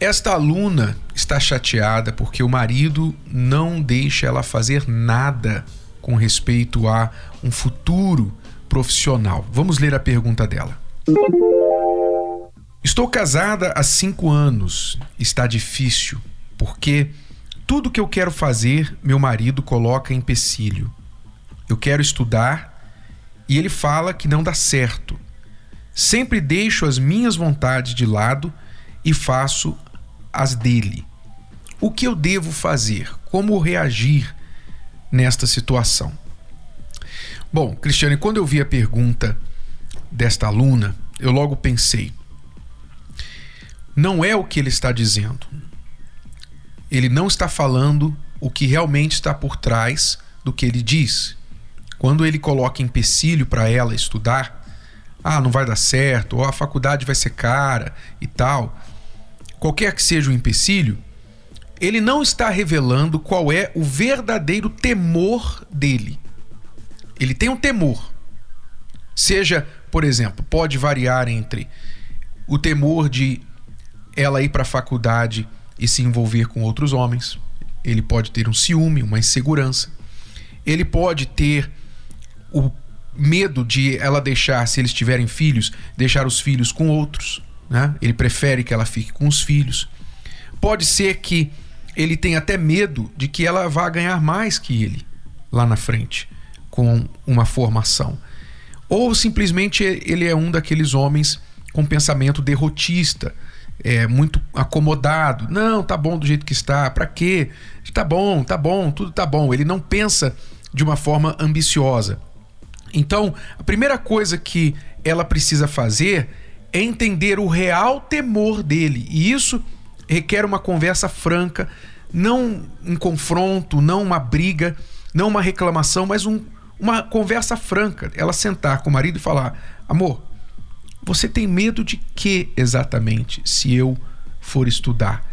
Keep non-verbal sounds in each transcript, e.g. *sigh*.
Esta aluna está chateada porque o marido não deixa ela fazer nada com respeito a um futuro profissional. Vamos ler a pergunta dela. Estou casada há cinco anos. Está difícil porque tudo que eu quero fazer, meu marido coloca empecilho. Eu quero estudar e ele fala que não dá certo. Sempre deixo as minhas vontades de lado e faço as dele. O que eu devo fazer? Como reagir nesta situação? Bom, Cristiane, quando eu vi a pergunta desta aluna, eu logo pensei: não é o que ele está dizendo. Ele não está falando o que realmente está por trás do que ele diz. Quando ele coloca empecilho para ela estudar, ah, não vai dar certo, ou a faculdade vai ser cara e tal qualquer que seja o empecilho, ele não está revelando qual é o verdadeiro temor dele. Ele tem um temor. Seja, por exemplo, pode variar entre o temor de ela ir para a faculdade e se envolver com outros homens. Ele pode ter um ciúme, uma insegurança. Ele pode ter o medo de ela deixar, se eles tiverem filhos, deixar os filhos com outros né? Ele prefere que ela fique com os filhos. Pode ser que ele tenha até medo de que ela vá ganhar mais que ele lá na frente com uma formação. Ou simplesmente ele é um daqueles homens com pensamento derrotista, é muito acomodado. Não, tá bom do jeito que está. Para quê? Tá bom, tá bom, tudo tá bom. Ele não pensa de uma forma ambiciosa. Então, a primeira coisa que ela precisa fazer entender o real temor dele. E isso requer uma conversa franca, não um confronto, não uma briga, não uma reclamação, mas um, uma conversa franca. Ela sentar com o marido e falar: Amor, você tem medo de que exatamente se eu for estudar?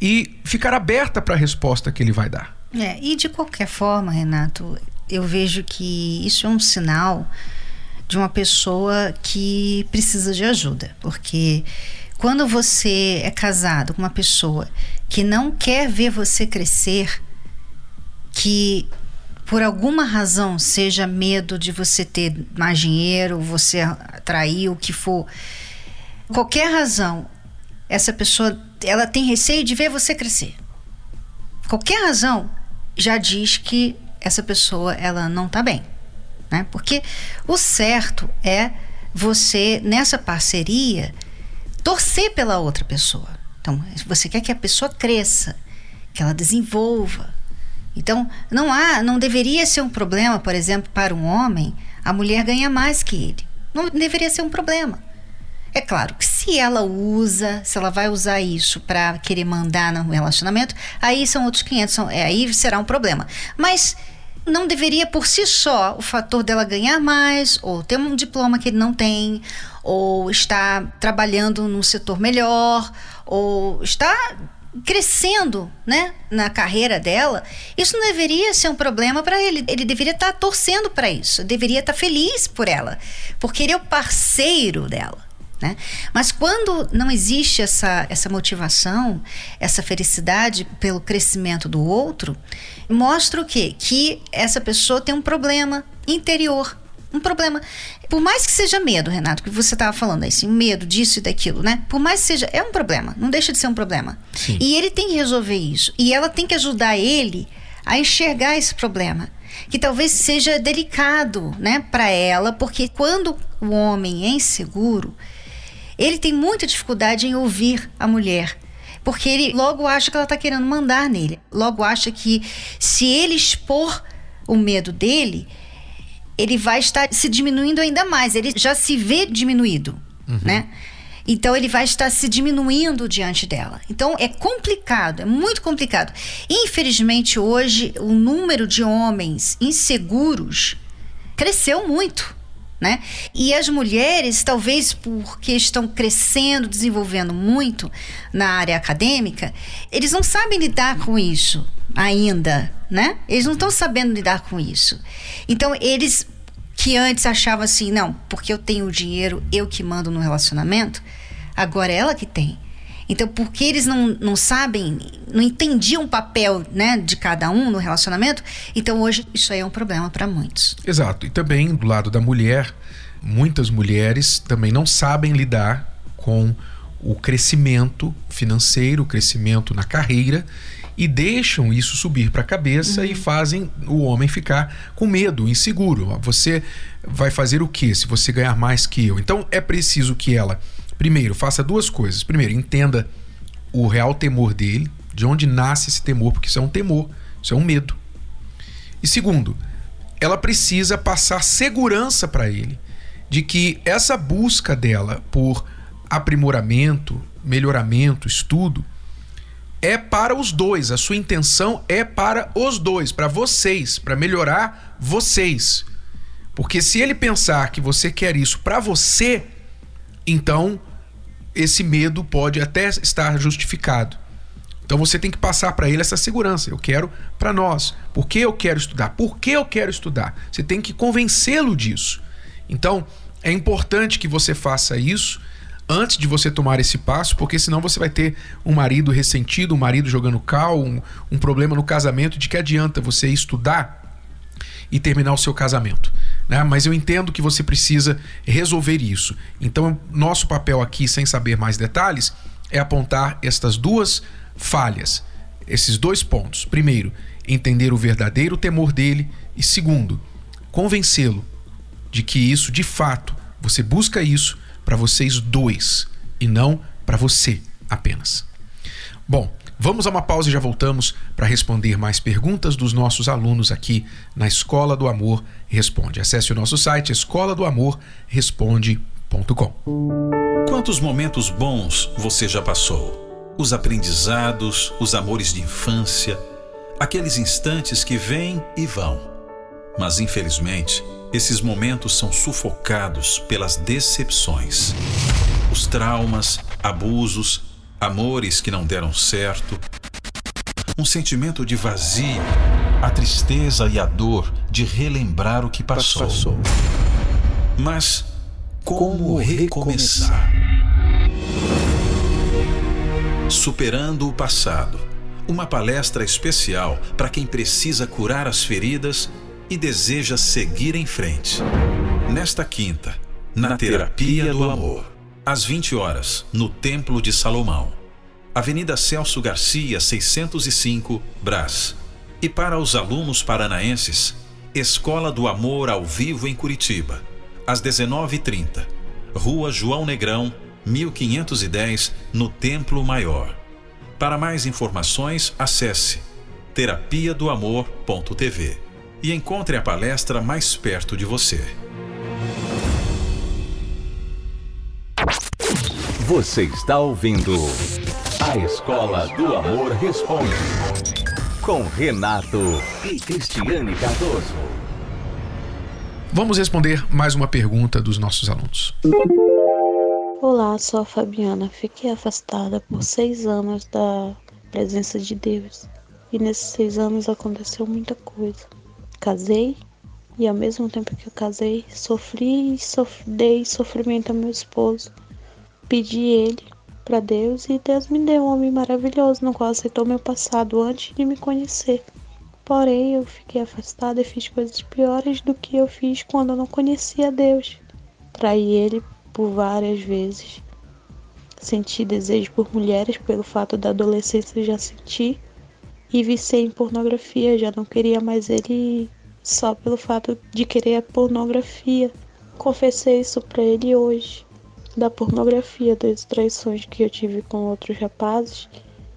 E ficar aberta para a resposta que ele vai dar. É, e de qualquer forma, Renato, eu vejo que isso é um sinal de uma pessoa que precisa de ajuda, porque quando você é casado com uma pessoa que não quer ver você crescer, que por alguma razão, seja medo de você ter mais dinheiro, você atrair o que for, qualquer razão, essa pessoa ela tem receio de ver você crescer. Qualquer razão já diz que essa pessoa ela não está bem né? Porque o certo é você, nessa parceria, torcer pela outra pessoa. Então, você quer que a pessoa cresça, que ela desenvolva. Então, não há, não deveria ser um problema, por exemplo, para um homem, a mulher ganha mais que ele. Não deveria ser um problema. É claro que se ela usa, se ela vai usar isso para querer mandar no relacionamento, aí são outros 500, são, é, aí será um problema. Mas não deveria por si só o fator dela ganhar mais, ou ter um diploma que ele não tem, ou estar trabalhando num setor melhor, ou estar crescendo, né, na carreira dela, isso não deveria ser um problema para ele. Ele deveria estar torcendo para isso, deveria estar feliz por ela, porque ele é o parceiro dela. Né? Mas quando não existe essa, essa motivação, essa felicidade pelo crescimento do outro, mostra o quê? Que essa pessoa tem um problema interior. Um problema. Por mais que seja medo, Renato, que você estava falando, assim, medo disso e daquilo, né? Por mais que seja. É um problema, não deixa de ser um problema. Sim. E ele tem que resolver isso. E ela tem que ajudar ele a enxergar esse problema que talvez seja delicado, né, para ela, porque quando o homem é inseguro, ele tem muita dificuldade em ouvir a mulher. Porque ele logo acha que ela está querendo mandar nele. Logo acha que se ele expor o medo dele, ele vai estar se diminuindo ainda mais. Ele já se vê diminuído, uhum. né? Então ele vai estar se diminuindo diante dela. Então é complicado, é muito complicado. Infelizmente hoje o número de homens inseguros cresceu muito. Né? E as mulheres, talvez porque estão crescendo, desenvolvendo muito na área acadêmica, eles não sabem lidar com isso ainda, né? Eles não estão sabendo lidar com isso. Então, eles que antes achavam assim, não, porque eu tenho dinheiro, eu que mando no relacionamento, agora é ela que tem. Então, porque eles não, não sabem, não entendiam o papel né, de cada um no relacionamento, então hoje isso aí é um problema para muitos. Exato. E também do lado da mulher, muitas mulheres também não sabem lidar com o crescimento financeiro, o crescimento na carreira e deixam isso subir para a cabeça uhum. e fazem o homem ficar com medo, inseguro. Você vai fazer o que se você ganhar mais que eu? Então é preciso que ela, primeiro, faça duas coisas. Primeiro, entenda o real temor dele, de onde nasce esse temor, porque isso é um temor, isso é um medo. E segundo, ela precisa passar segurança para ele de que essa busca dela por aprimoramento, melhoramento, estudo, é para os dois. A sua intenção é para os dois, para vocês, para melhorar vocês. Porque se ele pensar que você quer isso para você, então esse medo pode até estar justificado. Então você tem que passar para ele essa segurança. Eu quero para nós. Por que eu quero estudar? Por que eu quero estudar? Você tem que convencê-lo disso. Então é importante que você faça isso antes de você tomar esse passo, porque senão você vai ter um marido ressentido, um marido jogando cal, um, um problema no casamento. De que adianta você estudar e terminar o seu casamento? Né? Mas eu entendo que você precisa resolver isso. Então, nosso papel aqui, sem saber mais detalhes, é apontar estas duas falhas, esses dois pontos. Primeiro, entender o verdadeiro temor dele, e segundo, convencê-lo de que isso de fato você busca isso para vocês dois e não para você apenas. Bom, vamos a uma pausa e já voltamos para responder mais perguntas dos nossos alunos aqui na Escola do Amor Responde. Acesse o nosso site escola do amor responde.com. Quantos momentos bons você já passou? Os aprendizados, os amores de infância, aqueles instantes que vêm e vão. Mas infelizmente, esses momentos são sufocados pelas decepções, os traumas, abusos, amores que não deram certo, um sentimento de vazio, a tristeza e a dor de relembrar o que passou. passou. Mas como recomeçar? Superando o passado. Uma palestra especial para quem precisa curar as feridas e deseja seguir em frente. Nesta quinta, na Terapia do Amor, às 20 horas, no Templo de Salomão. Avenida Celso Garcia, 605, Brás. E para os alunos paranaenses, Escola do Amor ao vivo em Curitiba, às 19h30. Rua João Negrão, 1510, no Templo Maior. Para mais informações, acesse terapia do amor.tv e encontre a palestra mais perto de você. Você está ouvindo A Escola do Amor Responde com Renato e Cristiane Cardoso. Vamos responder mais uma pergunta dos nossos alunos. Olá, sou a Fabiana. Fiquei afastada por seis anos da presença de Deus. E nesses seis anos aconteceu muita coisa casei e ao mesmo tempo que eu casei, sofri e sof dei sofrimento ao meu esposo. Pedi ele para Deus e Deus me deu um homem maravilhoso no qual aceitou meu passado antes de me conhecer. Porém, eu fiquei afastada e fiz coisas piores do que eu fiz quando eu não conhecia Deus. Traí ele por várias vezes. Senti desejo por mulheres pelo fato da adolescência já sentir e viciei em pornografia, já não queria mais ele só pelo fato de querer a pornografia. Confessei isso para ele hoje. Da pornografia, das traições que eu tive com outros rapazes,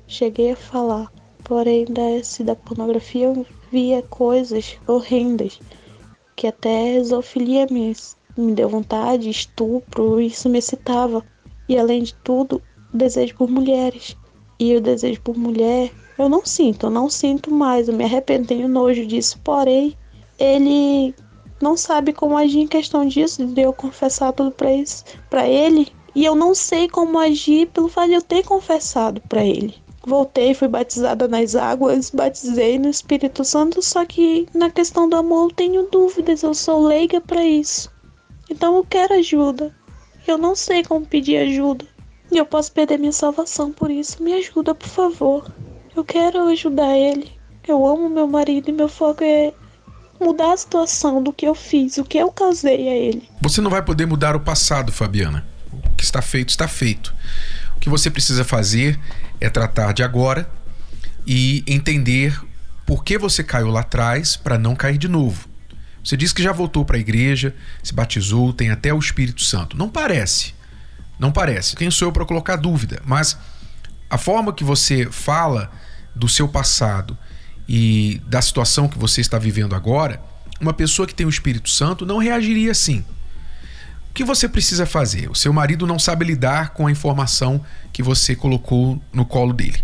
cheguei a falar. Porém, desse da pornografia eu via coisas horrendas, que até zoofilia me, me deu vontade, estupro, isso me excitava. E além de tudo, desejo por mulheres. E o desejo por mulher, eu não sinto, eu não sinto mais, eu me arrependo, tenho nojo disso. Porém, ele não sabe como agir em questão disso, de eu confessar tudo para ele, e eu não sei como agir pelo fato de eu ter confessado para ele. Voltei, fui batizada nas águas, batizei no Espírito Santo, só que na questão do amor eu tenho dúvidas, eu sou leiga para isso. Então eu quero ajuda. Eu não sei como pedir ajuda. E eu posso perder minha salvação por isso. Me ajuda, por favor. Eu quero ajudar ele. Eu amo meu marido e meu foco é mudar a situação do que eu fiz, o que eu causei a ele. Você não vai poder mudar o passado, Fabiana. O que está feito, está feito. O que você precisa fazer é tratar de agora e entender por que você caiu lá atrás para não cair de novo. Você diz que já voltou para a igreja, se batizou, tem até o Espírito Santo. Não parece. Não parece. Quem sou eu para colocar dúvida? Mas a forma que você fala do seu passado e da situação que você está vivendo agora, uma pessoa que tem o Espírito Santo não reagiria assim. O que você precisa fazer? O seu marido não sabe lidar com a informação que você colocou no colo dele.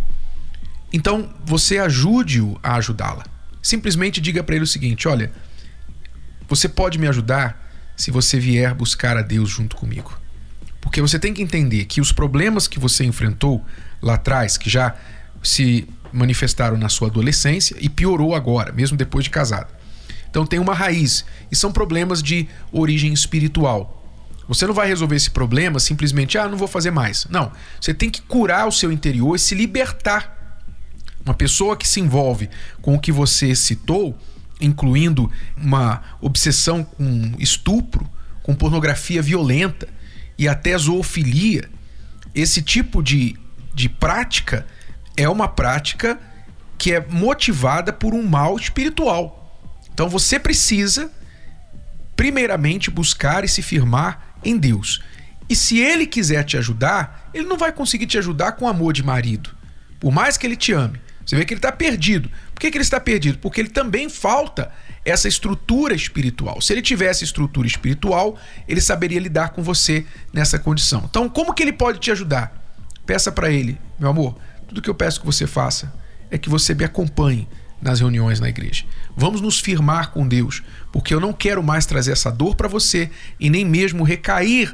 Então, você ajude-o a ajudá-la. Simplesmente diga para ele o seguinte: olha, você pode me ajudar se você vier buscar a Deus junto comigo. Porque você tem que entender que os problemas que você enfrentou lá atrás, que já se manifestaram na sua adolescência e piorou agora, mesmo depois de casado. Então tem uma raiz e são problemas de origem espiritual. Você não vai resolver esse problema simplesmente, ah, não vou fazer mais. Não. Você tem que curar o seu interior e se libertar. Uma pessoa que se envolve com o que você citou, incluindo uma obsessão com estupro, com pornografia violenta e até zoofilia, esse tipo de, de prática é uma prática que é motivada por um mal espiritual. Então você precisa, primeiramente, buscar e se firmar em Deus. E se ele quiser te ajudar, ele não vai conseguir te ajudar com amor de marido. Por mais que ele te ame. Você vê que ele está perdido. Por que, que ele está perdido? Porque ele também falta essa estrutura espiritual. Se ele tivesse estrutura espiritual, ele saberia lidar com você nessa condição. Então, como que ele pode te ajudar? Peça para ele, meu amor, tudo que eu peço que você faça é que você me acompanhe nas reuniões na igreja. Vamos nos firmar com Deus, porque eu não quero mais trazer essa dor para você e nem mesmo recair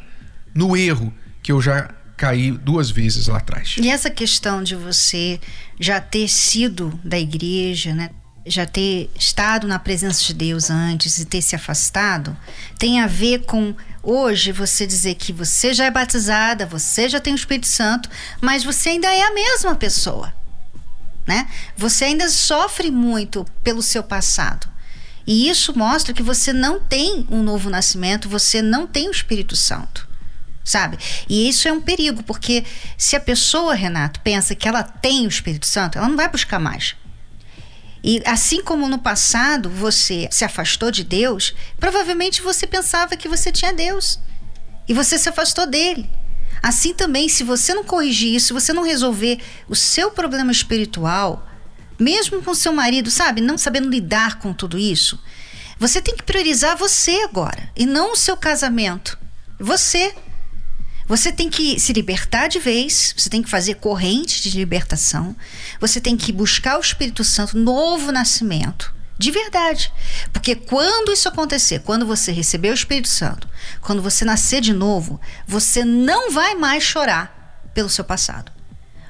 no erro que eu já caí duas vezes lá atrás. E essa questão de você já ter sido da igreja, né? Já ter estado na presença de Deus antes e ter se afastado, tem a ver com hoje você dizer que você já é batizada, você já tem o Espírito Santo, mas você ainda é a mesma pessoa. Né? Você ainda sofre muito pelo seu passado. E isso mostra que você não tem um novo nascimento, você não tem o Espírito Santo. Sabe? E isso é um perigo, porque se a pessoa, Renato, pensa que ela tem o Espírito Santo, ela não vai buscar mais. E assim como no passado você se afastou de Deus, provavelmente você pensava que você tinha Deus e você se afastou dele. Assim também, se você não corrigir isso, se você não resolver o seu problema espiritual, mesmo com seu marido, sabe, não sabendo lidar com tudo isso, você tem que priorizar você agora e não o seu casamento. Você. Você tem que se libertar de vez, você tem que fazer corrente de libertação, você tem que buscar o Espírito Santo, novo nascimento. De verdade. Porque quando isso acontecer, quando você receber o Espírito Santo, quando você nascer de novo, você não vai mais chorar pelo seu passado.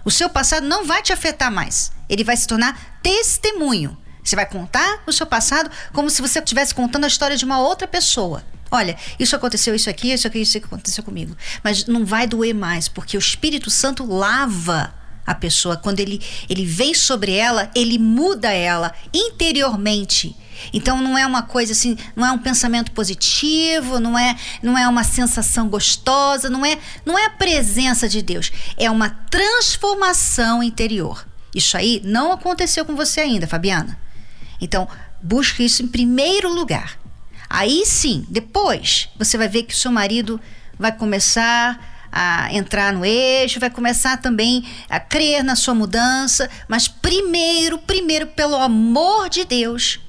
O seu passado não vai te afetar mais. Ele vai se tornar testemunho. Você vai contar o seu passado como se você estivesse contando a história de uma outra pessoa. Olha, isso aconteceu, isso aqui, isso aqui, isso aqui aconteceu comigo. Mas não vai doer mais, porque o Espírito Santo lava a pessoa. Quando ele, ele vem sobre ela, ele muda ela interiormente. Então não é uma coisa assim, não é um pensamento positivo, não é, não é uma sensação gostosa, não é, não é a presença de Deus, é uma transformação interior. Isso aí não aconteceu com você ainda, Fabiana. Então, busque isso em primeiro lugar. Aí sim, depois você vai ver que o seu marido vai começar a entrar no eixo, vai começar também a crer na sua mudança, mas primeiro, primeiro, pelo amor de Deus,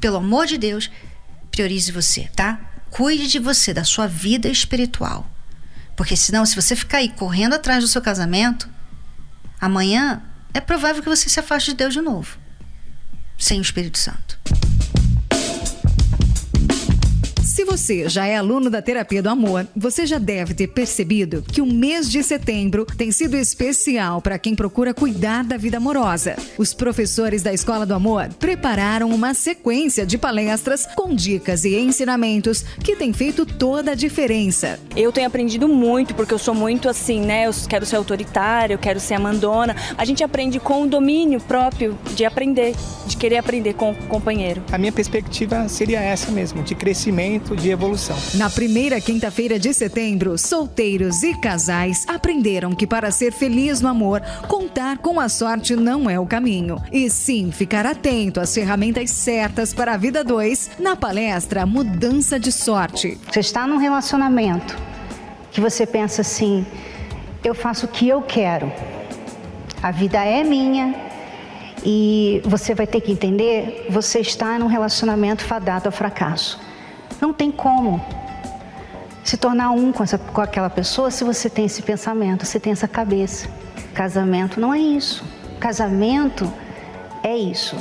pelo amor de Deus, priorize você, tá? Cuide de você, da sua vida espiritual. Porque senão, se você ficar aí correndo atrás do seu casamento, amanhã é provável que você se afaste de Deus de novo, sem o Espírito Santo. Se você já é aluno da Terapia do Amor, você já deve ter percebido que o mês de setembro tem sido especial para quem procura cuidar da vida amorosa. Os professores da Escola do Amor prepararam uma sequência de palestras com dicas e ensinamentos que tem feito toda a diferença. Eu tenho aprendido muito porque eu sou muito assim, né? Eu quero ser autoritária, eu quero ser amandona. A gente aprende com o domínio próprio de aprender, de querer aprender com o companheiro. A minha perspectiva seria essa mesmo, de crescimento de evolução. Na primeira quinta-feira de setembro, solteiros e casais aprenderam que para ser feliz no amor, contar com a sorte não é o caminho. E sim, ficar atento às ferramentas certas para a vida 2 na palestra Mudança de Sorte. Você está num relacionamento que você pensa assim: eu faço o que eu quero, a vida é minha, e você vai ter que entender, você está num relacionamento fadado ao fracasso. Não tem como se tornar um com, essa, com aquela pessoa se você tem esse pensamento, você tem essa cabeça. Casamento não é isso. Casamento é isso.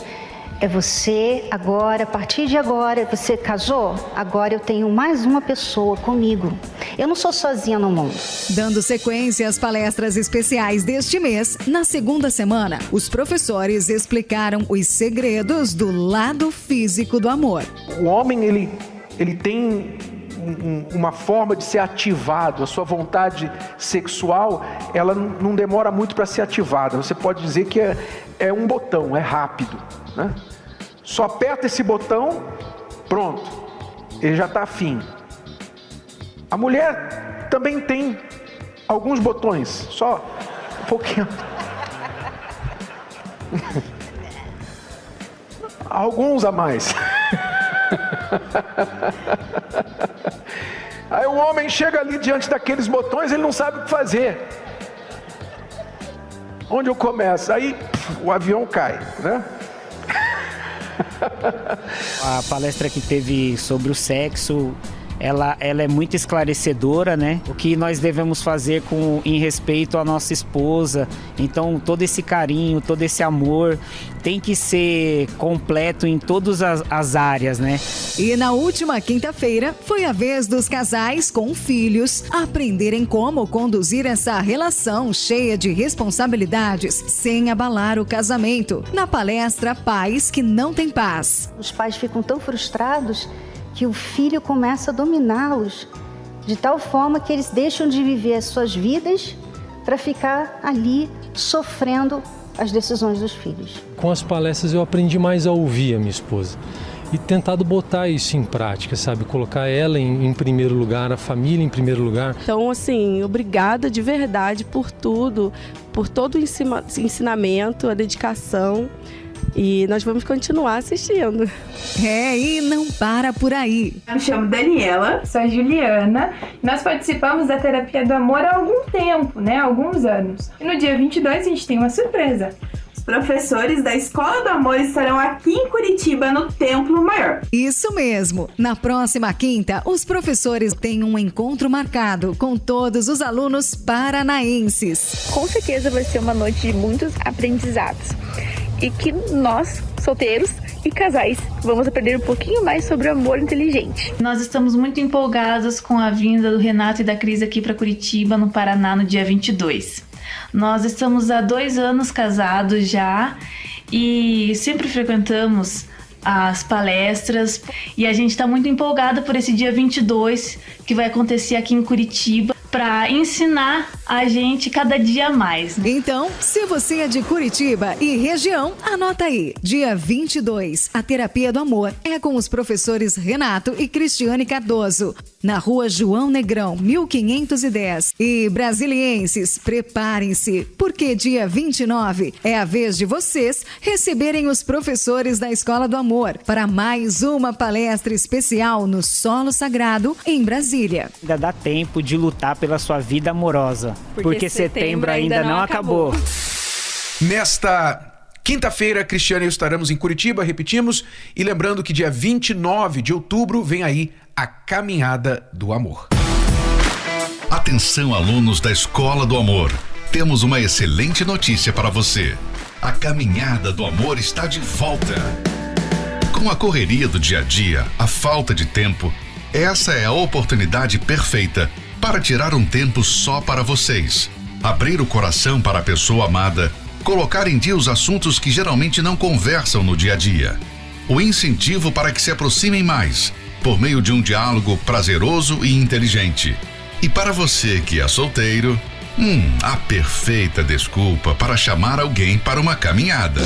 É você agora, a partir de agora, você casou? Agora eu tenho mais uma pessoa comigo. Eu não sou sozinha no mundo. Dando sequência às palestras especiais deste mês, na segunda semana, os professores explicaram os segredos do lado físico do amor. O homem, ele ele tem uma forma de ser ativado, a sua vontade sexual, ela não demora muito para ser ativada. Você pode dizer que é, é um botão, é rápido. Né? Só aperta esse botão, pronto, ele já está afim. A mulher também tem alguns botões, só um pouquinho. *laughs* alguns a mais. *laughs* *laughs* Aí o homem chega ali diante daqueles botões, ele não sabe o que fazer. Onde eu começo? Aí o avião cai, né? A palestra que teve sobre o sexo ela, ela é muito esclarecedora, né? O que nós devemos fazer com em respeito à nossa esposa. Então, todo esse carinho, todo esse amor tem que ser completo em todas as, as áreas, né? E na última quinta-feira foi a vez dos casais com filhos aprenderem como conduzir essa relação cheia de responsabilidades sem abalar o casamento. Na palestra Pais que não têm paz. Os pais ficam tão frustrados que o filho começa a dominá-los, de tal forma que eles deixam de viver as suas vidas para ficar ali sofrendo as decisões dos filhos. Com as palestras eu aprendi mais a ouvir a minha esposa e tentado botar isso em prática, sabe? Colocar ela em, em, primeiro lugar, a família em primeiro lugar. Então, assim, obrigada de verdade por tudo, por todo o ensinamento, a dedicação. E nós vamos continuar assistindo. É, e não para por aí. Eu me chamo Daniela, sou a Juliana. Nós participamos da terapia do amor há algum tempo, né? Há alguns anos. E no dia 22 a gente tem uma surpresa professores da Escola do Amor estarão aqui em Curitiba, no Templo Maior. Isso mesmo. Na próxima quinta, os professores têm um encontro marcado com todos os alunos paranaenses. Com certeza vai ser uma noite de muitos aprendizados e que nós, solteiros e casais, vamos aprender um pouquinho mais sobre o amor inteligente. Nós estamos muito empolgados com a vinda do Renato e da Cris aqui para Curitiba, no Paraná, no dia 22. Nós estamos há dois anos casados já e sempre frequentamos as palestras e a gente está muito empolgada por esse dia 22 que vai acontecer aqui em Curitiba para ensinar a gente cada dia mais. Né? Então, se você é de Curitiba e região, anota aí. Dia 22, a Terapia do Amor é com os professores Renato e Cristiane Cardoso, na rua João Negrão, 1510. E brasilienses, preparem-se, porque dia 29 é a vez de vocês receberem os professores da Escola do Amor para mais uma palestra especial no Solo Sagrado, em Brasília. Ainda dá tempo de lutar pela sua vida amorosa, porque, porque setembro, setembro, ainda, não, não acabou. acabou. Nesta Quinta-feira, Cristiane e eu estaremos em Curitiba, repetimos, e lembrando que dia 29 de outubro vem aí a Caminhada do Amor. Atenção, alunos da Escola do Amor. Temos uma excelente notícia para você. A caminhada do amor está de volta. Com a correria do dia a dia, a falta de tempo, essa é a oportunidade perfeita para tirar um tempo só para vocês. Abrir o coração para a pessoa amada, colocar em dia os assuntos que geralmente não conversam no dia a dia. O incentivo para que se aproximem mais, por meio de um diálogo prazeroso e inteligente. E para você que é solteiro, hum, a perfeita desculpa para chamar alguém para uma caminhada.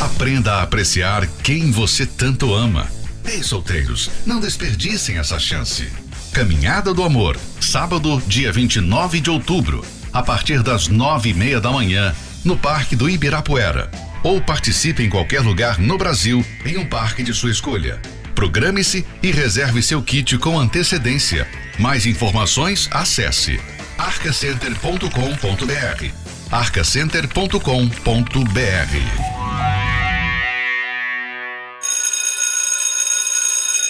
Aprenda a apreciar quem você tanto ama. Ei, solteiros, não desperdicem essa chance. Caminhada do Amor, sábado, dia 29 de outubro, a partir das nove e meia da manhã, no Parque do Ibirapuera. Ou participe em qualquer lugar no Brasil, em um parque de sua escolha. Programe-se e reserve seu kit com antecedência. Mais informações, acesse arcacenter.com.br. arcacenter.com.br.